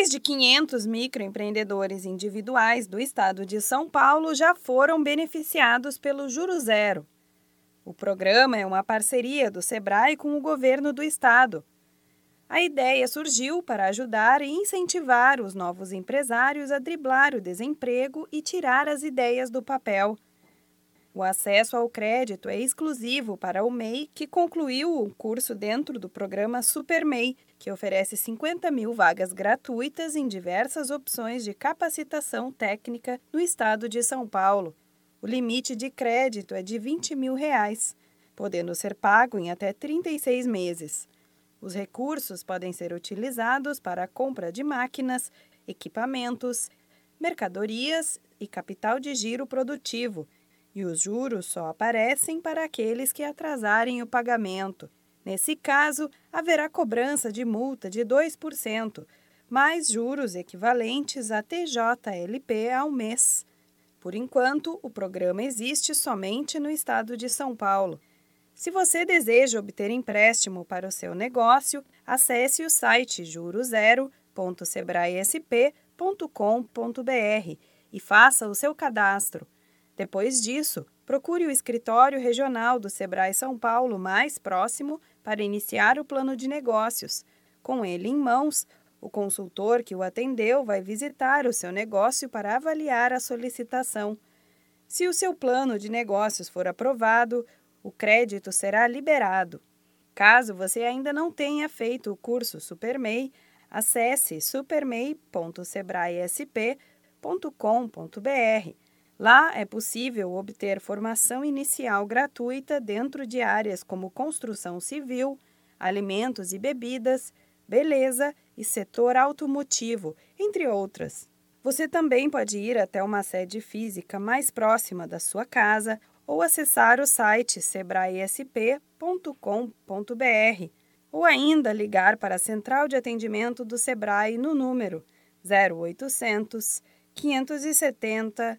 Mais de 500 microempreendedores individuais do estado de São Paulo já foram beneficiados pelo Juro Zero. O programa é uma parceria do Sebrae com o governo do estado. A ideia surgiu para ajudar e incentivar os novos empresários a driblar o desemprego e tirar as ideias do papel. O acesso ao crédito é exclusivo para o MEI que concluiu o curso dentro do programa Super MEI, que oferece 50 mil vagas gratuitas em diversas opções de capacitação técnica no estado de São Paulo. O limite de crédito é de 20 mil reais, podendo ser pago em até 36 meses. Os recursos podem ser utilizados para a compra de máquinas, equipamentos, mercadorias e capital de giro produtivo – e os juros só aparecem para aqueles que atrasarem o pagamento. Nesse caso, haverá cobrança de multa de 2%, mais juros equivalentes a TJLP ao mês. Por enquanto, o programa existe somente no estado de São Paulo. Se você deseja obter empréstimo para o seu negócio, acesse o site jurozero.sebraesp.com.br e faça o seu cadastro. Depois disso, procure o escritório regional do Sebrae São Paulo mais próximo para iniciar o plano de negócios. Com ele em mãos, o consultor que o atendeu vai visitar o seu negócio para avaliar a solicitação. Se o seu plano de negócios for aprovado, o crédito será liberado. Caso você ainda não tenha feito o curso SuperMEI, acesse supermei.sebraesp.com.br Lá é possível obter formação inicial gratuita dentro de áreas como construção civil, alimentos e bebidas, beleza e setor automotivo, entre outras. Você também pode ir até uma sede física mais próxima da sua casa ou acessar o site sebraesp.com.br ou ainda ligar para a central de atendimento do Sebrae no número 0800 570